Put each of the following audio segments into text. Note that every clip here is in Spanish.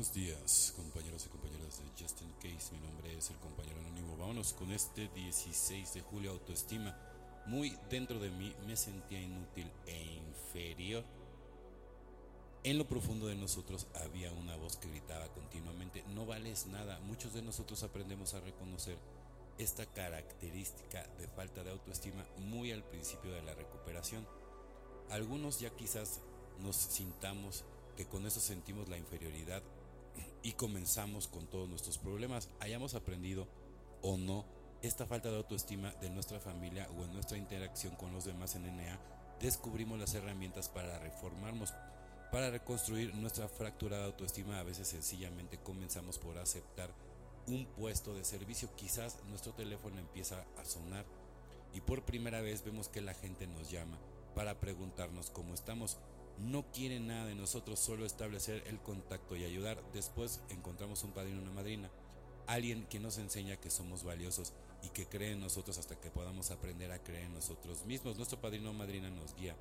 Buenos días, compañeros y compañeras de Justin Case. Mi nombre es el compañero anónimo. Vámonos con este 16 de julio autoestima. Muy dentro de mí me sentía inútil e inferior. En lo profundo de nosotros había una voz que gritaba continuamente, no vales nada. Muchos de nosotros aprendemos a reconocer esta característica de falta de autoestima muy al principio de la recuperación. Algunos ya quizás nos sintamos que con eso sentimos la inferioridad y comenzamos con todos nuestros problemas, hayamos aprendido o no esta falta de autoestima de nuestra familia o en nuestra interacción con los demás en NA, descubrimos las herramientas para reformarnos, para reconstruir nuestra fracturada autoestima. A veces sencillamente comenzamos por aceptar un puesto de servicio. Quizás nuestro teléfono empieza a sonar y por primera vez vemos que la gente nos llama para preguntarnos cómo estamos no quiere nada de nosotros, solo establecer el contacto y ayudar. Después encontramos un padrino una madrina, alguien que nos enseña que somos valiosos y que cree en nosotros hasta que podamos aprender a creer en nosotros mismos. Nuestro padrino o madrina nos guía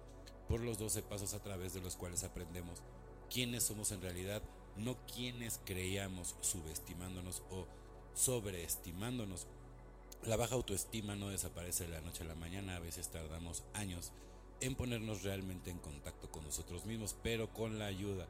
por los 12 pasos a través de los cuales aprendemos quiénes somos en realidad, no quienes creíamos subestimándonos o sobreestimándonos. La baja autoestima no desaparece de la noche a la mañana, a veces tardamos años en ponernos realmente en contacto con nosotros mismos, pero con la ayuda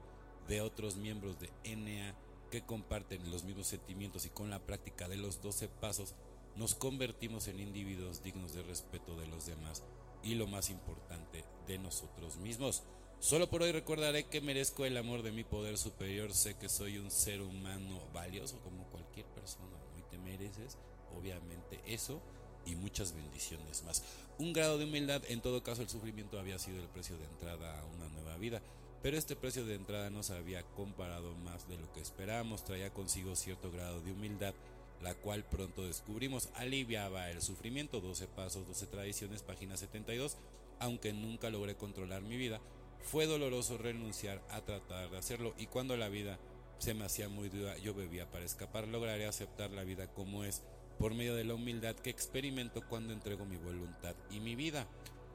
de otros miembros de NA que comparten los mismos sentimientos y con la práctica de los 12 pasos nos convertimos en individuos dignos de respeto de los demás y lo más importante de nosotros mismos. Solo por hoy recordaré que merezco el amor de mi poder superior, sé que soy un ser humano valioso como cualquier persona, ¿no? y te mereces obviamente eso y muchas bendiciones más. Un grado de humildad, en todo caso el sufrimiento había sido el precio de entrada a una nueva vida, pero este precio de entrada no se había comparado más de lo que esperábamos, traía consigo cierto grado de humildad, la cual pronto descubrimos. Aliviaba el sufrimiento, 12 pasos, 12 tradiciones, página 72, aunque nunca logré controlar mi vida, fue doloroso renunciar a tratar de hacerlo. Y cuando la vida se me hacía muy dura, yo bebía para escapar, lograré aceptar la vida como es por medio de la humildad que experimento cuando entrego mi voluntad y mi vida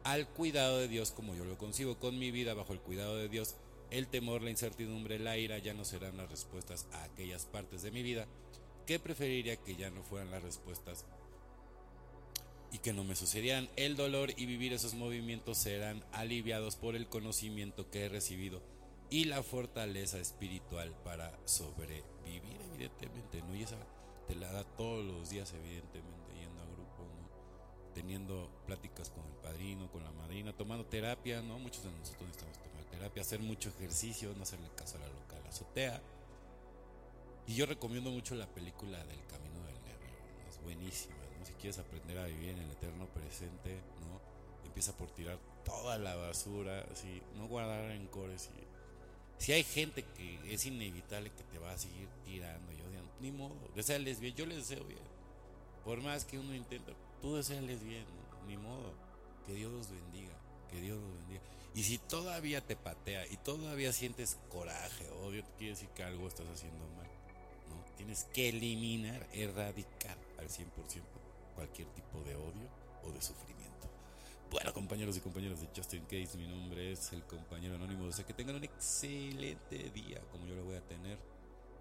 al cuidado de Dios como yo lo consigo con mi vida bajo el cuidado de Dios. El temor, la incertidumbre, la ira ya no serán las respuestas a aquellas partes de mi vida que preferiría que ya no fueran las respuestas y que no me sucedieran. El dolor y vivir esos movimientos serán aliviados por el conocimiento que he recibido y la fortaleza espiritual para sobrevivir, evidentemente, ¿no? Y esa te la da todos los días, evidentemente, yendo a grupo, teniendo pláticas con el padrino, con la madrina, tomando terapia, ¿no? Muchos de nosotros necesitamos tomar terapia, hacer mucho ejercicio, no hacerle caso a la local azotea. Y yo recomiendo mucho la película del Camino del Héroe, es buenísima, ¿no? Si quieres aprender a vivir en el eterno presente, ¿no? Empieza por tirar toda la basura, así, no guardar rencores si hay gente que es inevitable que te va a seguir tirando y odiando, ni modo, deseales bien, yo les deseo bien. Por más que uno intenta, tú deseales bien, ni modo. Que Dios los bendiga, que Dios los bendiga. Y si todavía te patea y todavía sientes coraje, odio, quiere decir que algo estás haciendo mal. ¿no? Tienes que eliminar, erradicar al 100% cualquier tipo de odio o de sufrimiento. Bueno, compañeros y compañeras de Justin Case, mi nombre es el compañero anónimo. Deseo que tengan un excelente día, como yo lo.